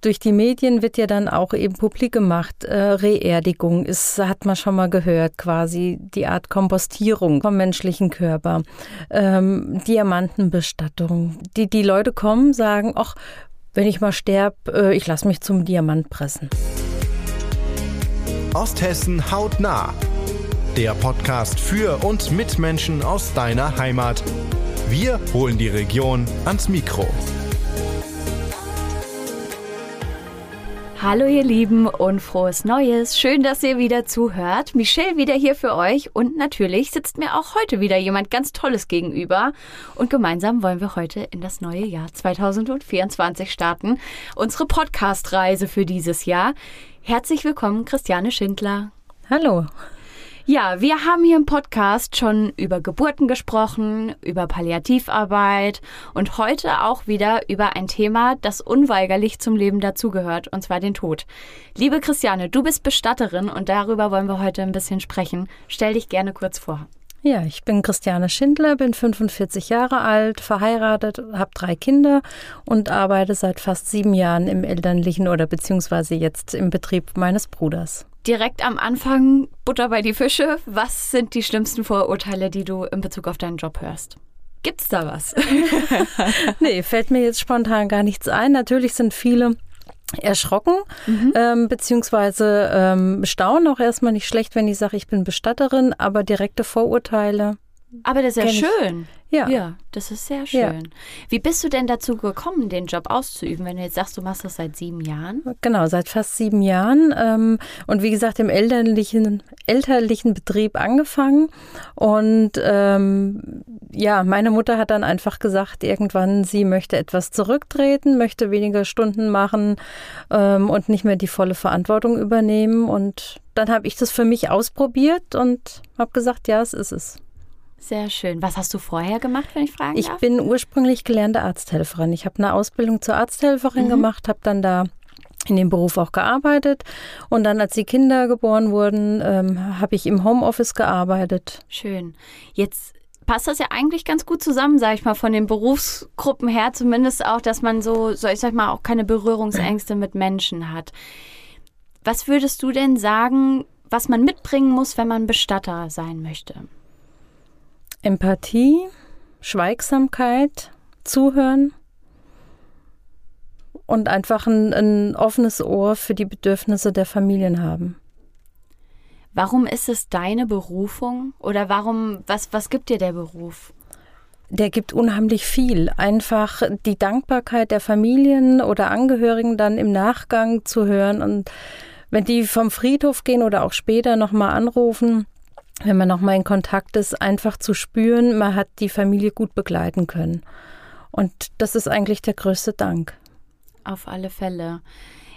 Durch die Medien wird ja dann auch eben publik gemacht. Äh, Reerdigung ist, hat man schon mal gehört, quasi die Art Kompostierung vom menschlichen Körper. Ähm, Diamantenbestattung. Die, die Leute kommen, sagen, ach, wenn ich mal sterbe, äh, ich lasse mich zum Diamant pressen. Osthessen hautnah. Der Podcast für und mit Menschen aus deiner Heimat. Wir holen die Region ans Mikro. Hallo ihr Lieben und frohes Neues. Schön, dass ihr wieder zuhört. Michelle wieder hier für euch und natürlich sitzt mir auch heute wieder jemand ganz Tolles gegenüber und gemeinsam wollen wir heute in das neue Jahr 2024 starten. Unsere Podcast-Reise für dieses Jahr. Herzlich willkommen, Christiane Schindler. Hallo. Ja, wir haben hier im Podcast schon über Geburten gesprochen, über Palliativarbeit und heute auch wieder über ein Thema, das unweigerlich zum Leben dazugehört, und zwar den Tod. Liebe Christiane, du bist Bestatterin und darüber wollen wir heute ein bisschen sprechen. Stell dich gerne kurz vor. Ja, ich bin Christiane Schindler, bin 45 Jahre alt, verheiratet, habe drei Kinder und arbeite seit fast sieben Jahren im elterlichen oder beziehungsweise jetzt im Betrieb meines Bruders direkt am Anfang Butter bei die Fische. Was sind die schlimmsten Vorurteile, die du in Bezug auf deinen Job hörst? Gibt's da was? nee, fällt mir jetzt spontan gar nichts ein. Natürlich sind viele erschrocken, mhm. ähm, beziehungsweise ähm, staunen auch erstmal nicht schlecht, wenn ich sage, ich bin Bestatterin, aber direkte Vorurteile. Aber das ist ja schön. Ja. ja, das ist sehr schön. Ja. Wie bist du denn dazu gekommen, den Job auszuüben, wenn du jetzt sagst, du machst das seit sieben Jahren? Genau, seit fast sieben Jahren. Ähm, und wie gesagt, im elterlichen, elterlichen Betrieb angefangen. Und ähm, ja, meine Mutter hat dann einfach gesagt, irgendwann, sie möchte etwas zurücktreten, möchte weniger Stunden machen ähm, und nicht mehr die volle Verantwortung übernehmen. Und dann habe ich das für mich ausprobiert und habe gesagt, ja, es ist es. Sehr schön. Was hast du vorher gemacht, wenn ich fragen ich darf? Ich bin ursprünglich gelernte Arzthelferin. Ich habe eine Ausbildung zur Arzthelferin mhm. gemacht, habe dann da in dem Beruf auch gearbeitet. Und dann, als die Kinder geboren wurden, ähm, habe ich im Homeoffice gearbeitet. Schön. Jetzt passt das ja eigentlich ganz gut zusammen, sage ich mal, von den Berufsgruppen her, zumindest auch, dass man so, so ich sag mal, auch keine Berührungsängste mit Menschen hat. Was würdest du denn sagen, was man mitbringen muss, wenn man Bestatter sein möchte? Empathie, Schweigsamkeit, Zuhören und einfach ein, ein, offenes Ohr für die Bedürfnisse der Familien haben. Warum ist es deine Berufung oder warum, was, was gibt dir der Beruf? Der gibt unheimlich viel. Einfach die Dankbarkeit der Familien oder Angehörigen dann im Nachgang zu hören und wenn die vom Friedhof gehen oder auch später nochmal anrufen, wenn man nochmal in Kontakt ist, einfach zu spüren, man hat die Familie gut begleiten können. Und das ist eigentlich der größte Dank. Auf alle Fälle.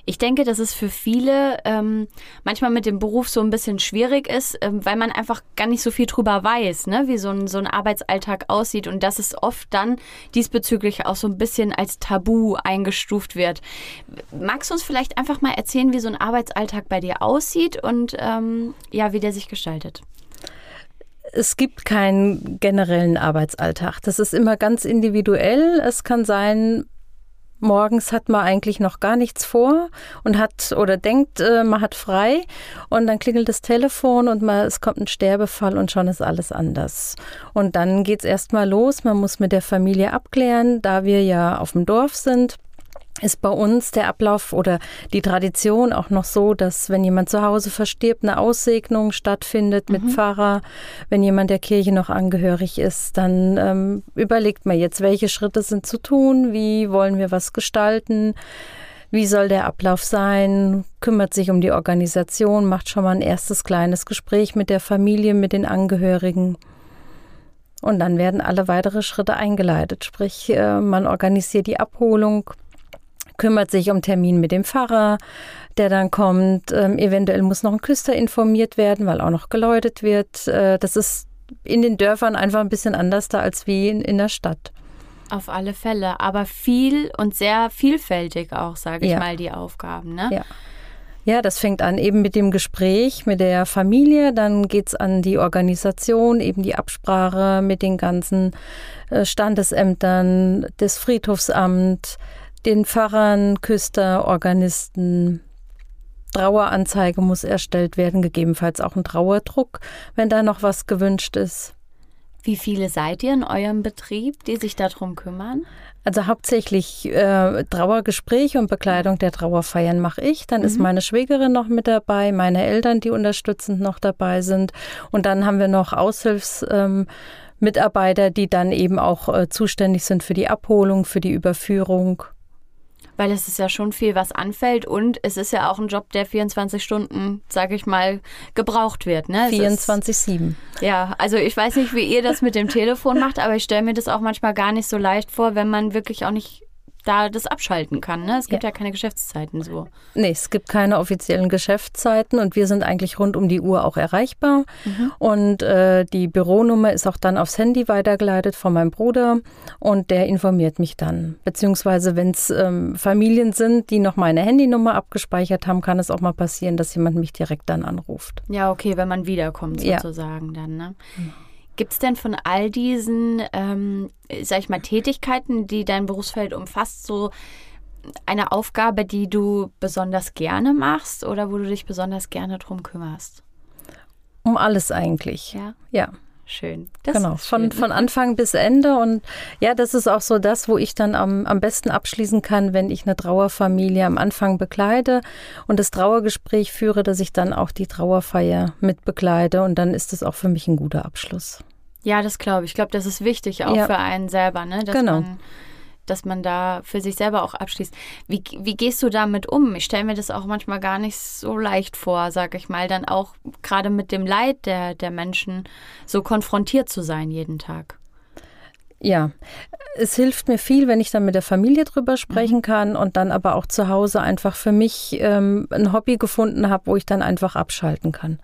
Ich denke, dass es für viele ähm, manchmal mit dem Beruf so ein bisschen schwierig ist, ähm, weil man einfach gar nicht so viel drüber weiß, ne? wie so ein, so ein Arbeitsalltag aussieht und dass es oft dann diesbezüglich auch so ein bisschen als Tabu eingestuft wird. Magst du uns vielleicht einfach mal erzählen, wie so ein Arbeitsalltag bei dir aussieht und ähm, ja, wie der sich gestaltet? Es gibt keinen generellen Arbeitsalltag. Das ist immer ganz individuell. Es kann sein, morgens hat man eigentlich noch gar nichts vor und hat oder denkt, äh, man hat frei und dann klingelt das Telefon und man, es kommt ein Sterbefall und schon ist alles anders. Und dann geht es erstmal los. Man muss mit der Familie abklären, da wir ja auf dem Dorf sind ist bei uns der Ablauf oder die Tradition auch noch so, dass wenn jemand zu Hause verstirbt, eine Aussegnung stattfindet mit mhm. Pfarrer. Wenn jemand der Kirche noch angehörig ist, dann ähm, überlegt man jetzt, welche Schritte sind zu tun, wie wollen wir was gestalten, wie soll der Ablauf sein, kümmert sich um die Organisation, macht schon mal ein erstes kleines Gespräch mit der Familie, mit den Angehörigen. Und dann werden alle weitere Schritte eingeleitet. Sprich, äh, man organisiert die Abholung, kümmert sich um Termin mit dem Pfarrer, der dann kommt. Ähm, eventuell muss noch ein Küster informiert werden, weil auch noch geläutet wird. Äh, das ist in den Dörfern einfach ein bisschen anders da als wie in, in der Stadt. Auf alle Fälle, aber viel und sehr vielfältig auch, sage ich ja. mal, die Aufgaben. Ne? Ja. Ja, das fängt an eben mit dem Gespräch mit der Familie, dann geht es an die Organisation, eben die Absprache mit den ganzen äh, Standesämtern, das Friedhofsamt, den Pfarrern, Küster, Organisten. Traueranzeige muss erstellt werden, gegebenenfalls auch ein Trauerdruck, wenn da noch was gewünscht ist. Wie viele seid ihr in eurem Betrieb, die sich darum kümmern? Also hauptsächlich äh, Trauergespräche und Bekleidung der Trauerfeiern mache ich. Dann mhm. ist meine Schwägerin noch mit dabei, meine Eltern, die unterstützend noch dabei sind. Und dann haben wir noch Aushilfsmitarbeiter, ähm, die dann eben auch äh, zuständig sind für die Abholung, für die Überführung weil es ist ja schon viel, was anfällt und es ist ja auch ein Job, der 24 Stunden, sage ich mal, gebraucht wird. Ne? 24-7. Ja, also ich weiß nicht, wie ihr das mit dem Telefon macht, aber ich stelle mir das auch manchmal gar nicht so leicht vor, wenn man wirklich auch nicht da das abschalten kann. Ne? Es gibt ja. ja. keine Geschäftszeiten so. Nee, es gibt keine offiziellen Geschäftszeiten und wir sind eigentlich rund um die Uhr auch erreichbar. Mhm. Und äh, die Büronummer ist auch dann aufs Handy weitergeleitet von meinem Bruder und der informiert mich dann. Beziehungsweise, wenn es ähm, Familien sind, die noch meine Handynummer abgespeichert haben, kann es auch mal passieren, dass jemand mich direkt dann anruft. Ja, okay, wenn man wiederkommt sozusagen ja. dann. Ne? Mhm. Gibt es denn von all diesen, ähm, sag ich mal, Tätigkeiten, die dein Berufsfeld umfasst, so eine Aufgabe, die du besonders gerne machst oder wo du dich besonders gerne drum kümmerst? Um alles eigentlich. Ja. Ja. Schön. Das genau, von, von Anfang bis Ende. Und ja, das ist auch so das, wo ich dann am, am besten abschließen kann, wenn ich eine Trauerfamilie am Anfang bekleide und das Trauergespräch führe, dass ich dann auch die Trauerfeier mit begleite. Und dann ist das auch für mich ein guter Abschluss. Ja, das glaube ich. Ich glaube, das ist wichtig auch ja. für einen selber, ne? Dass genau. Man, dass man da für sich selber auch abschließt. Wie, wie gehst du damit um? Ich stelle mir das auch manchmal gar nicht so leicht vor, sag ich mal, dann auch gerade mit dem Leid der, der Menschen so konfrontiert zu sein jeden Tag. Ja, es hilft mir viel, wenn ich dann mit der Familie drüber sprechen mhm. kann und dann aber auch zu Hause einfach für mich ähm, ein Hobby gefunden habe, wo ich dann einfach abschalten kann.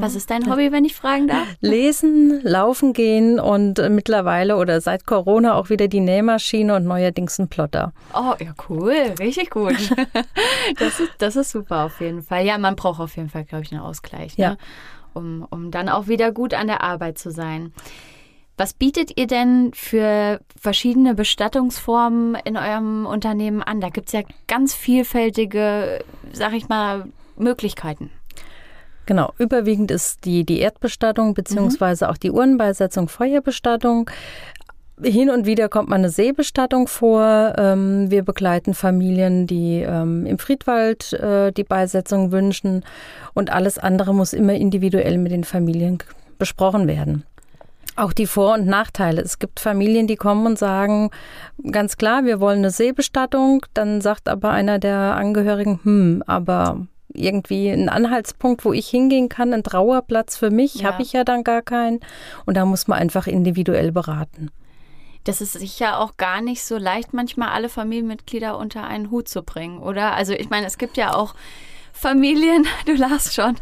Was ist dein Hobby, wenn ich fragen darf? Lesen, laufen gehen und mittlerweile oder seit Corona auch wieder die Nähmaschine und neuerdings ein Plotter. Oh, ja, cool. Richtig gut. Das ist, das ist super auf jeden Fall. Ja, man braucht auf jeden Fall, glaube ich, einen Ausgleich, ne? ja. um, um dann auch wieder gut an der Arbeit zu sein. Was bietet ihr denn für verschiedene Bestattungsformen in eurem Unternehmen an? Da gibt es ja ganz vielfältige, sag ich mal, Möglichkeiten. Genau, überwiegend ist die, die Erdbestattung beziehungsweise mhm. auch die Urnenbeisetzung Feuerbestattung. Hin und wieder kommt mal eine Seebestattung vor. Ähm, wir begleiten Familien, die ähm, im Friedwald äh, die Beisetzung wünschen. Und alles andere muss immer individuell mit den Familien besprochen werden. Auch die Vor- und Nachteile. Es gibt Familien, die kommen und sagen, ganz klar, wir wollen eine Seebestattung. Dann sagt aber einer der Angehörigen, hm, aber irgendwie ein Anhaltspunkt, wo ich hingehen kann, ein Trauerplatz für mich, ja. habe ich ja dann gar keinen. Und da muss man einfach individuell beraten. Das ist sicher auch gar nicht so leicht, manchmal alle Familienmitglieder unter einen Hut zu bringen, oder? Also ich meine, es gibt ja auch Familien, du lachst schon,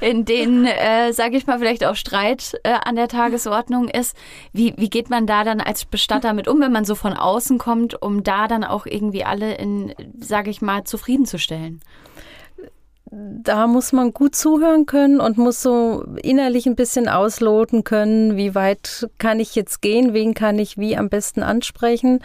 in denen, äh, sage ich mal, vielleicht auch Streit äh, an der Tagesordnung ist. Wie, wie geht man da dann als Bestatter mit um, wenn man so von außen kommt, um da dann auch irgendwie alle in, sage ich mal, zufriedenzustellen? Da muss man gut zuhören können und muss so innerlich ein bisschen ausloten können, wie weit kann ich jetzt gehen, wen kann ich wie am besten ansprechen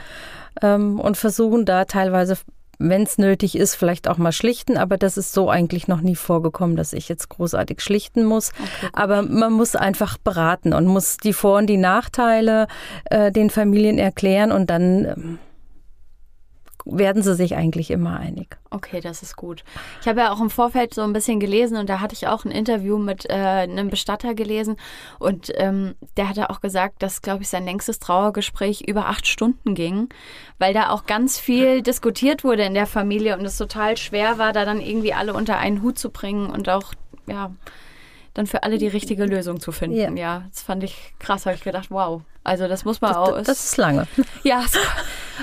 ähm, und versuchen da teilweise, wenn es nötig ist, vielleicht auch mal schlichten. Aber das ist so eigentlich noch nie vorgekommen, dass ich jetzt großartig schlichten muss. Okay, aber man muss einfach beraten und muss die Vor- und die Nachteile äh, den Familien erklären und dann ähm, werden sie sich eigentlich immer einig. Okay, das ist gut. Ich habe ja auch im Vorfeld so ein bisschen gelesen und da hatte ich auch ein Interview mit äh, einem Bestatter gelesen und ähm, der hatte auch gesagt, dass, glaube ich, sein längstes Trauergespräch über acht Stunden ging, weil da auch ganz viel diskutiert wurde in der Familie und es total schwer war, da dann irgendwie alle unter einen Hut zu bringen und auch, ja, dann für alle die richtige Lösung zu finden. Ja, ja das fand ich krass, habe ich gedacht, wow. Also das muss man das, auch. Das ist lange. Ja,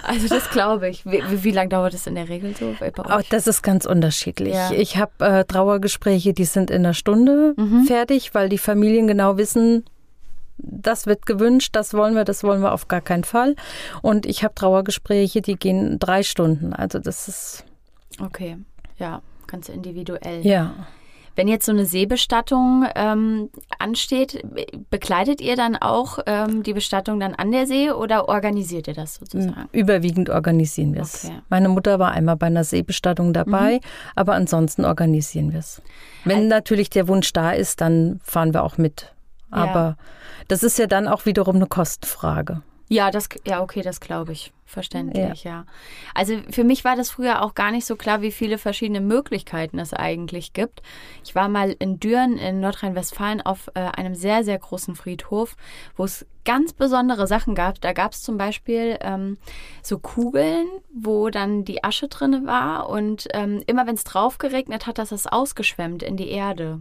also das glaube ich. Wie, wie, lange dauert das in der Regel so bei euch? Auch das ist ganz unterschiedlich. Ja. Ich habe äh, Trauergespräche, die sind in einer Stunde mhm. fertig, weil die Familien genau wissen, das wird gewünscht, das wollen wir, das wollen wir auf gar keinen Fall. Und ich habe Trauergespräche, die gehen drei Stunden. Also das ist. Okay, ja, ganz individuell. Ja. Wenn jetzt so eine Seebestattung ähm, ansteht, begleitet ihr dann auch ähm, die Bestattung dann an der See oder organisiert ihr das sozusagen? Überwiegend organisieren wir es. Okay. Meine Mutter war einmal bei einer Seebestattung dabei, mhm. aber ansonsten organisieren wir es. Wenn also, natürlich der Wunsch da ist, dann fahren wir auch mit. Aber ja. das ist ja dann auch wiederum eine Kostenfrage. Ja, das, ja, okay, das glaube ich. Verständlich, ja. ja. Also für mich war das früher auch gar nicht so klar, wie viele verschiedene Möglichkeiten es eigentlich gibt. Ich war mal in Düren in Nordrhein-Westfalen auf äh, einem sehr, sehr großen Friedhof, wo es ganz besondere Sachen gab. Da gab es zum Beispiel ähm, so Kugeln, wo dann die Asche drin war und ähm, immer wenn es drauf geregnet hat, das ist ausgeschwemmt in die Erde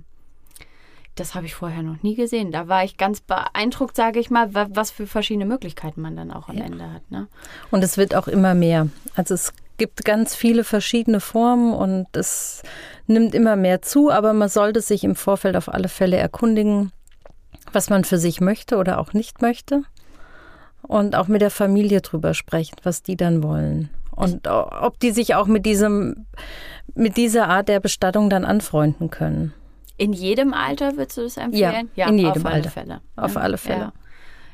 das habe ich vorher noch nie gesehen. Da war ich ganz beeindruckt, sage ich mal, was für verschiedene Möglichkeiten man dann auch am ja. Ende hat. Ne? Und es wird auch immer mehr. Also es gibt ganz viele verschiedene Formen und es nimmt immer mehr zu, aber man sollte sich im Vorfeld auf alle Fälle erkundigen, was man für sich möchte oder auch nicht möchte. Und auch mit der Familie drüber sprechen, was die dann wollen. Und ob die sich auch mit diesem, mit dieser Art der Bestattung dann anfreunden können. In jedem Alter würdest du das empfehlen? Ja, ja in jedem auf Alter. Alle Fälle. Auf alle Fälle.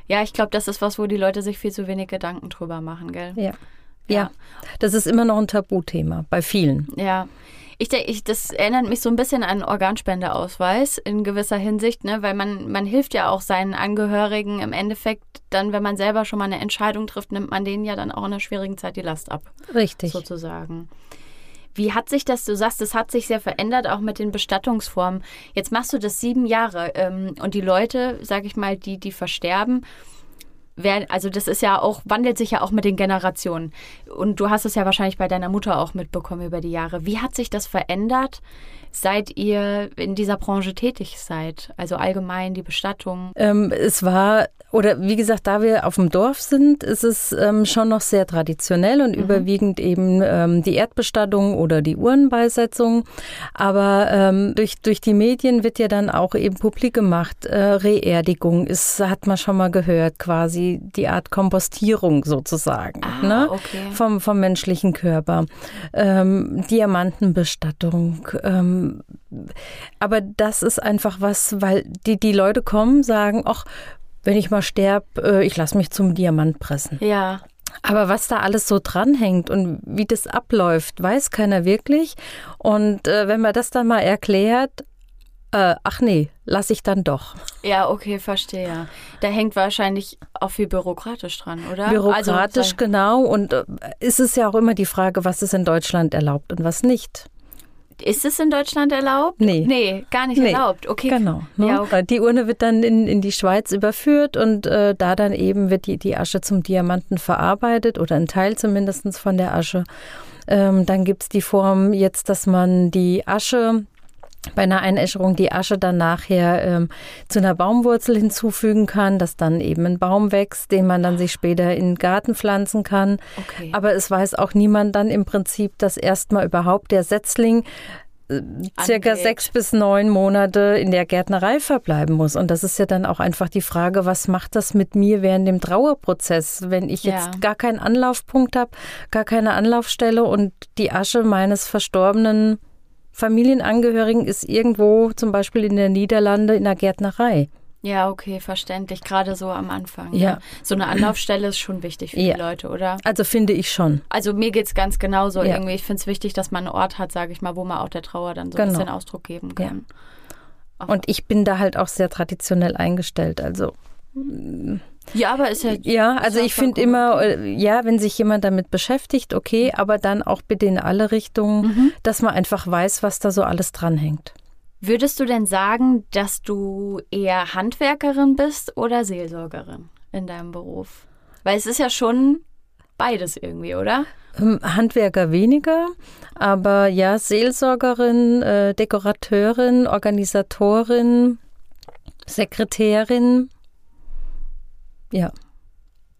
Ja. ja, ich glaube, das ist was, wo die Leute sich viel zu wenig Gedanken drüber machen, gell? Ja. Ja, ja. das ist immer noch ein Tabuthema bei vielen. Ja. Ich denke, ich, das erinnert mich so ein bisschen an Organspendeausweis in gewisser Hinsicht, ne? weil man, man hilft ja auch seinen Angehörigen im Endeffekt dann, wenn man selber schon mal eine Entscheidung trifft, nimmt man denen ja dann auch in einer schwierigen Zeit die Last ab. Richtig. Sozusagen. Wie hat sich das, du sagst, es hat sich sehr verändert, auch mit den Bestattungsformen. Jetzt machst du das sieben Jahre ähm, und die Leute, sag ich mal, die, die versterben, werden, also das ist ja auch, wandelt sich ja auch mit den Generationen. Und du hast es ja wahrscheinlich bei deiner Mutter auch mitbekommen über die Jahre. Wie hat sich das verändert? Seit ihr in dieser Branche tätig seid? Also allgemein die Bestattung? Ähm, es war, oder wie gesagt, da wir auf dem Dorf sind, ist es ähm, schon noch sehr traditionell und mhm. überwiegend eben ähm, die Erdbestattung oder die Urnenbeisetzung. Aber ähm, durch, durch die Medien wird ja dann auch eben publik gemacht, äh, Reerdigung ist, hat man schon mal gehört, quasi die Art Kompostierung sozusagen ah, ne? okay. vom, vom menschlichen Körper. Ähm, Diamantenbestattung, ähm, aber das ist einfach was, weil die, die Leute kommen, sagen, ach, wenn ich mal sterbe, äh, ich lasse mich zum Diamant pressen. Ja. Aber was da alles so dranhängt und wie das abläuft, weiß keiner wirklich. Und äh, wenn man das dann mal erklärt, äh, ach nee, lasse ich dann doch. Ja, okay, verstehe. Da hängt wahrscheinlich auch viel bürokratisch dran, oder? Bürokratisch, also, genau. Und äh, ist es ja auch immer die Frage, was ist in Deutschland erlaubt und was nicht. Ist es in Deutschland erlaubt? Nee. Nee, gar nicht nee. erlaubt. Okay. Genau. Ne? Ja, okay. Die Urne wird dann in, in die Schweiz überführt und äh, da dann eben wird die, die Asche zum Diamanten verarbeitet oder ein Teil zumindest von der Asche. Ähm, dann gibt es die Form jetzt, dass man die Asche bei einer Einäscherung die Asche dann nachher ähm, zu einer Baumwurzel hinzufügen kann, dass dann eben ein Baum wächst, den man dann sich später in den Garten pflanzen kann. Okay. Aber es weiß auch niemand dann im Prinzip, dass erstmal überhaupt der Setzling äh, circa Angeht. sechs bis neun Monate in der Gärtnerei verbleiben muss. Und das ist ja dann auch einfach die Frage, was macht das mit mir während dem Trauerprozess, wenn ich jetzt ja. gar keinen Anlaufpunkt habe, gar keine Anlaufstelle und die Asche meines Verstorbenen Familienangehörigen ist irgendwo zum Beispiel in der Niederlande in der Gärtnerei. Ja, okay, verständlich. Gerade so am Anfang. Ja. ja. So eine Anlaufstelle ist schon wichtig für ja. die Leute, oder? Also finde ich schon. Also mir geht es ganz genauso ja. irgendwie. Ich finde es wichtig, dass man einen Ort hat, sage ich mal, wo man auch der Trauer dann so genau. ein bisschen Ausdruck geben kann. Und ich bin da halt auch sehr traditionell eingestellt. Also ja, aber ist ja. Ja, also ich finde immer, äh, ja, wenn sich jemand damit beschäftigt, okay, aber dann auch bitte in alle Richtungen, mhm. dass man einfach weiß, was da so alles dranhängt. Würdest du denn sagen, dass du eher Handwerkerin bist oder Seelsorgerin in deinem Beruf? Weil es ist ja schon beides irgendwie, oder? Ähm, Handwerker weniger, aber ja, Seelsorgerin, äh, Dekorateurin, Organisatorin, Sekretärin, ja.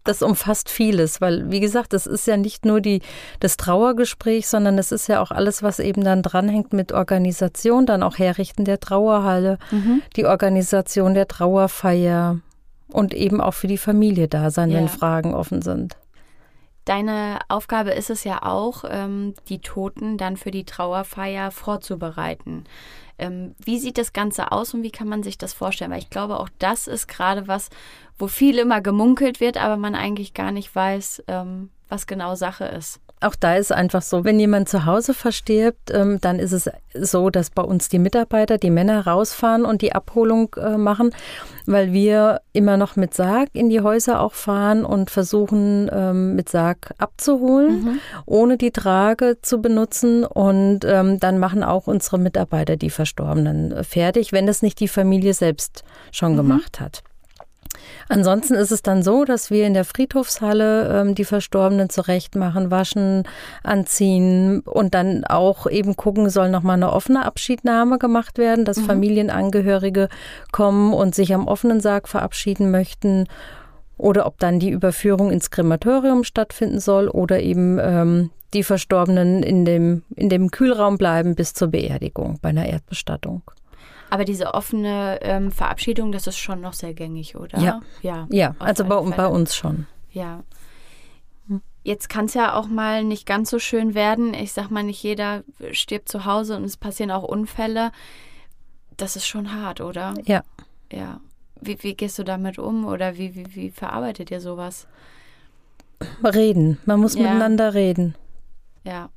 Das umfasst vieles, weil, wie gesagt, das ist ja nicht nur die, das Trauergespräch, sondern es ist ja auch alles, was eben dann dranhängt mit Organisation, dann auch Herrichten der Trauerhalle, mhm. die Organisation der Trauerfeier und eben auch für die Familie da sein, ja. wenn Fragen offen sind Deine Aufgabe ist es ja auch, ähm, die Toten dann für die Trauerfeier vorzubereiten. Ähm, wie sieht das Ganze aus und wie kann man sich das vorstellen? Weil ich glaube, auch das ist gerade was, wo viel immer gemunkelt wird, aber man eigentlich gar nicht weiß, ähm, was genau Sache ist. Auch da ist einfach so, wenn jemand zu Hause verstirbt, ähm, dann ist es so, dass bei uns die Mitarbeiter, die Männer rausfahren und die Abholung äh, machen, weil wir immer noch mit Sarg in die Häuser auch fahren und versuchen, ähm, mit Sarg abzuholen, mhm. ohne die Trage zu benutzen. Und ähm, dann machen auch unsere Mitarbeiter die Verstorbenen äh, fertig, wenn es nicht die Familie selbst schon mhm. gemacht hat. Ansonsten ist es dann so, dass wir in der Friedhofshalle ähm, die Verstorbenen zurechtmachen, waschen, anziehen und dann auch eben gucken, soll nochmal eine offene Abschiednahme gemacht werden, dass mhm. Familienangehörige kommen und sich am offenen Sarg verabschieden möchten oder ob dann die Überführung ins Krematorium stattfinden soll oder eben ähm, die Verstorbenen in dem, in dem Kühlraum bleiben bis zur Beerdigung bei einer Erdbestattung. Aber diese offene ähm, Verabschiedung, das ist schon noch sehr gängig, oder? Ja. Ja, ja also bei, bei, uns schon. Ja. Jetzt kann es ja auch mal nicht ganz so schön werden. Ich sag mal, nicht jeder stirbt zu Hause und es passieren auch Unfälle. Das ist schon hart, oder? Ja. Ja. Wie, wie gehst du damit um oder wie, wie, wie verarbeitet ihr sowas? Reden. Man muss ja. miteinander reden. Ja.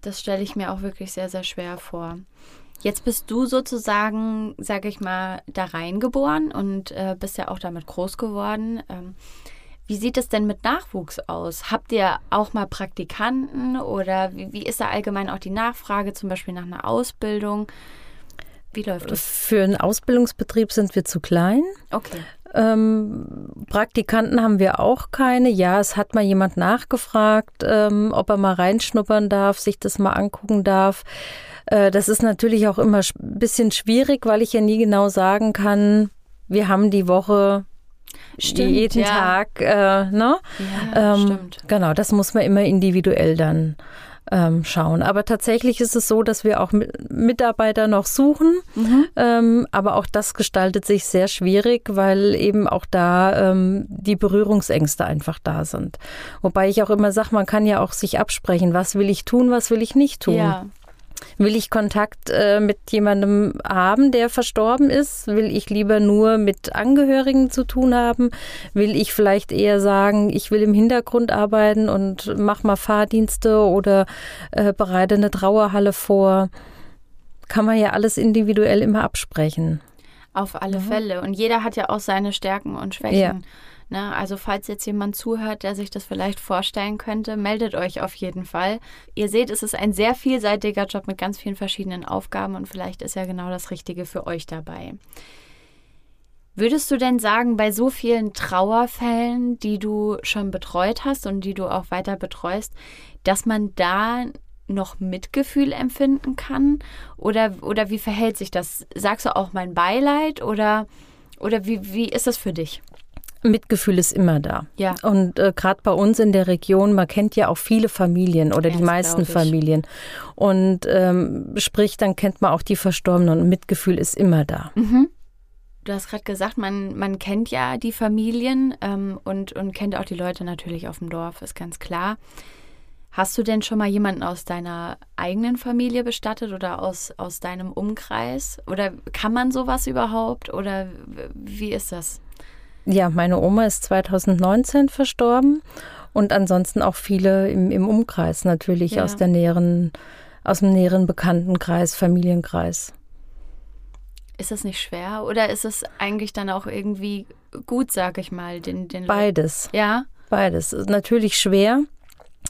Das stelle ich mir auch wirklich sehr, sehr schwer vor. Jetzt bist du sozusagen, sage ich mal, da reingeboren und äh, bist ja auch damit groß geworden. Ähm, wie sieht es denn mit Nachwuchs aus? Habt ihr auch mal Praktikanten oder wie, wie ist da allgemein auch die Nachfrage, zum Beispiel nach einer Ausbildung? Wie läuft das? Für einen Ausbildungsbetrieb sind wir zu klein. Okay. Ähm, Praktikanten haben wir auch keine. Ja, es hat mal jemand nachgefragt, ähm, ob er mal reinschnuppern darf, sich das mal angucken darf. Äh, das ist natürlich auch immer ein bisschen schwierig, weil ich ja nie genau sagen kann, wir haben die Woche stimmt, jeden ja. Tag, äh, ne? Ja, ähm, stimmt. Genau, das muss man immer individuell dann ähm, schauen. Aber tatsächlich ist es so, dass wir auch Mitarbeiter noch suchen. Mhm. Ähm, aber auch das gestaltet sich sehr schwierig, weil eben auch da ähm, die Berührungsängste einfach da sind. Wobei ich auch immer sage, man kann ja auch sich absprechen, was will ich tun, was will ich nicht tun. Ja. Will ich Kontakt äh, mit jemandem haben, der verstorben ist? Will ich lieber nur mit Angehörigen zu tun haben? Will ich vielleicht eher sagen, ich will im Hintergrund arbeiten und mach mal Fahrdienste oder äh, bereite eine Trauerhalle vor? Kann man ja alles individuell immer absprechen. Auf alle mhm. Fälle. Und jeder hat ja auch seine Stärken und Schwächen. Ja. Ne? Also falls jetzt jemand zuhört, der sich das vielleicht vorstellen könnte, meldet euch auf jeden Fall. Ihr seht, es ist ein sehr vielseitiger Job mit ganz vielen verschiedenen Aufgaben und vielleicht ist ja genau das Richtige für euch dabei. Würdest du denn sagen, bei so vielen Trauerfällen, die du schon betreut hast und die du auch weiter betreust, dass man da noch Mitgefühl empfinden kann? Oder, oder wie verhält sich das? Sagst du auch mein Beileid oder, oder wie, wie ist das für dich? Mitgefühl ist immer da. Ja. Und äh, gerade bei uns in der Region, man kennt ja auch viele Familien oder ja, die meisten Familien. Und ähm, sprich, dann kennt man auch die Verstorbenen und Mitgefühl ist immer da. Mhm. Du hast gerade gesagt, man, man kennt ja die Familien ähm, und, und kennt auch die Leute natürlich auf dem Dorf, ist ganz klar. Hast du denn schon mal jemanden aus deiner eigenen Familie bestattet oder aus, aus deinem Umkreis? Oder kann man sowas überhaupt? Oder wie ist das? Ja, meine Oma ist 2019 verstorben und ansonsten auch viele im, im Umkreis natürlich ja. aus der näheren, aus dem näheren Bekanntenkreis, Familienkreis. Ist das nicht schwer oder ist es eigentlich dann auch irgendwie gut, sag ich mal, den, den Beides. Ja. Beides. Natürlich schwer,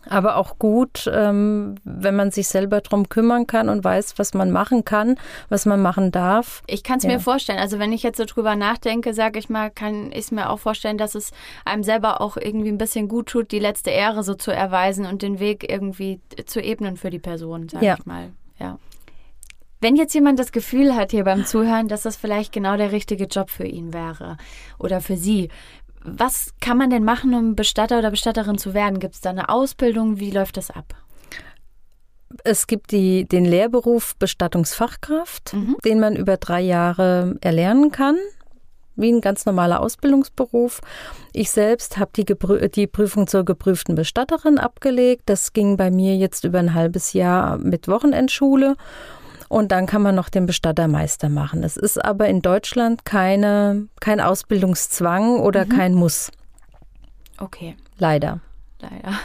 aber auch gut, ähm, wenn man sich selber darum kümmern kann und weiß, was man machen kann, was man machen darf. Ich kann es ja. mir vorstellen. Also wenn ich jetzt so drüber nachdenke, sage ich mal, kann ich mir auch vorstellen, dass es einem selber auch irgendwie ein bisschen gut tut, die letzte Ehre so zu erweisen und den Weg irgendwie zu ebnen für die Person, sage ja. ich mal. Ja. Wenn jetzt jemand das Gefühl hat hier beim Zuhören, dass das vielleicht genau der richtige Job für ihn wäre oder für sie, was kann man denn machen, um Bestatter oder Bestatterin zu werden? Gibt es da eine Ausbildung? Wie läuft das ab? Es gibt die, den Lehrberuf Bestattungsfachkraft, mhm. den man über drei Jahre erlernen kann. wie ein ganz normaler Ausbildungsberuf. Ich selbst habe die, die Prüfung zur geprüften Bestatterin abgelegt. Das ging bei mir jetzt über ein halbes Jahr mit Wochenendschule. Und dann kann man noch den Bestattermeister machen. Es ist aber in Deutschland keine, kein Ausbildungszwang oder mhm. kein Muss. Okay. Leider. Leider.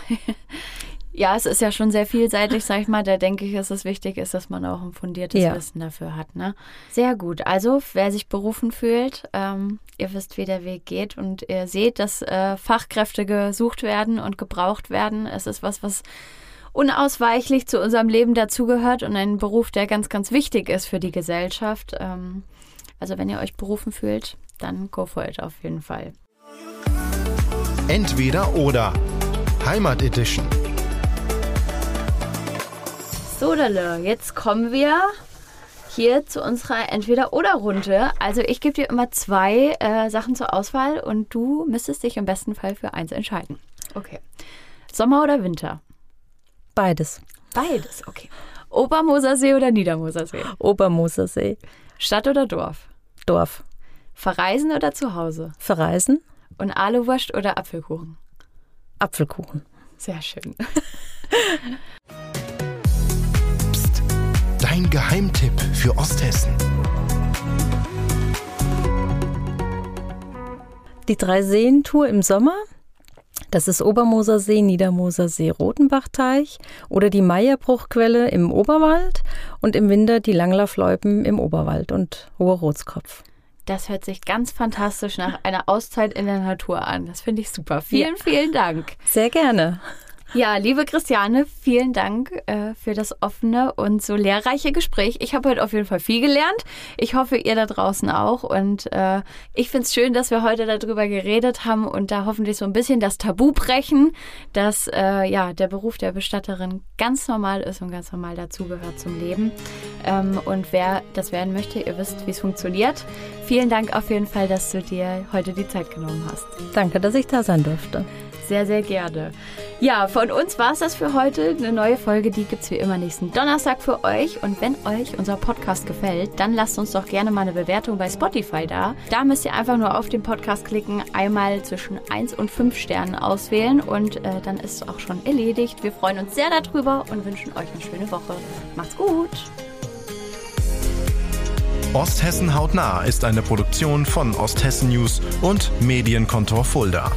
ja, es ist ja schon sehr vielseitig, sag ich mal. Da denke ich, dass es wichtig ist, dass man auch ein fundiertes ja. Wissen dafür hat. Ne? Sehr gut. Also, wer sich berufen fühlt, ähm, ihr wisst, wie der Weg geht und ihr seht, dass äh, Fachkräfte gesucht werden und gebraucht werden. Es ist was, was unausweichlich zu unserem Leben dazugehört und ein Beruf, der ganz, ganz wichtig ist für die Gesellschaft. Ähm, also, wenn ihr euch berufen fühlt, dann go for it auf jeden Fall. Entweder oder. Heimat Edition. So, jetzt kommen wir hier zu unserer Entweder-Oder-Runde. Also ich gebe dir immer zwei äh, Sachen zur Auswahl und du müsstest dich im besten Fall für eins entscheiden. Okay. Sommer oder Winter? Beides. Beides, okay. Obermosersee oder Niedermosersee? Obermosersee. Stadt oder Dorf? Dorf. Verreisen oder zu Hause? Verreisen. Und Aluwurst oder Apfelkuchen? Apfelkuchen. Sehr schön. Dein Geheimtipp für Osthessen. Die Drei-Seen-Tour im Sommer. Das ist Obermoser See, Niedermoser See, Rotenbachteich oder die Meierbruchquelle im Oberwald und im Winter die Langlaufloipen im Oberwald und Hoher Rotskopf. Das hört sich ganz fantastisch nach einer Auszeit in der Natur an. Das finde ich super. Vielen, ja. vielen Dank. Sehr gerne. Ja, liebe Christiane, vielen Dank äh, für das offene und so lehrreiche Gespräch. Ich habe heute auf jeden Fall viel gelernt. Ich hoffe, ihr da draußen auch. Und äh, ich finde es schön, dass wir heute darüber geredet haben und da hoffentlich so ein bisschen das Tabu brechen, dass äh, ja der Beruf der Bestatterin ganz normal ist und ganz normal dazugehört zum Leben. Ähm, und wer das werden möchte, ihr wisst, wie es funktioniert. Vielen Dank auf jeden Fall, dass du dir heute die Zeit genommen hast. Danke, dass ich da sein durfte. Sehr, sehr gerne. Ja, von uns war es das für heute. Eine neue Folge, die gibt es wie immer nächsten Donnerstag für euch. Und wenn euch unser Podcast gefällt, dann lasst uns doch gerne mal eine Bewertung bei Spotify da. Da müsst ihr einfach nur auf den Podcast klicken, einmal zwischen 1 und 5 Sternen auswählen und äh, dann ist es auch schon erledigt. Wir freuen uns sehr darüber und wünschen euch eine schöne Woche. Macht's gut! Osthessen hautnah ist eine Produktion von Osthessen News und Medienkontor Fulda.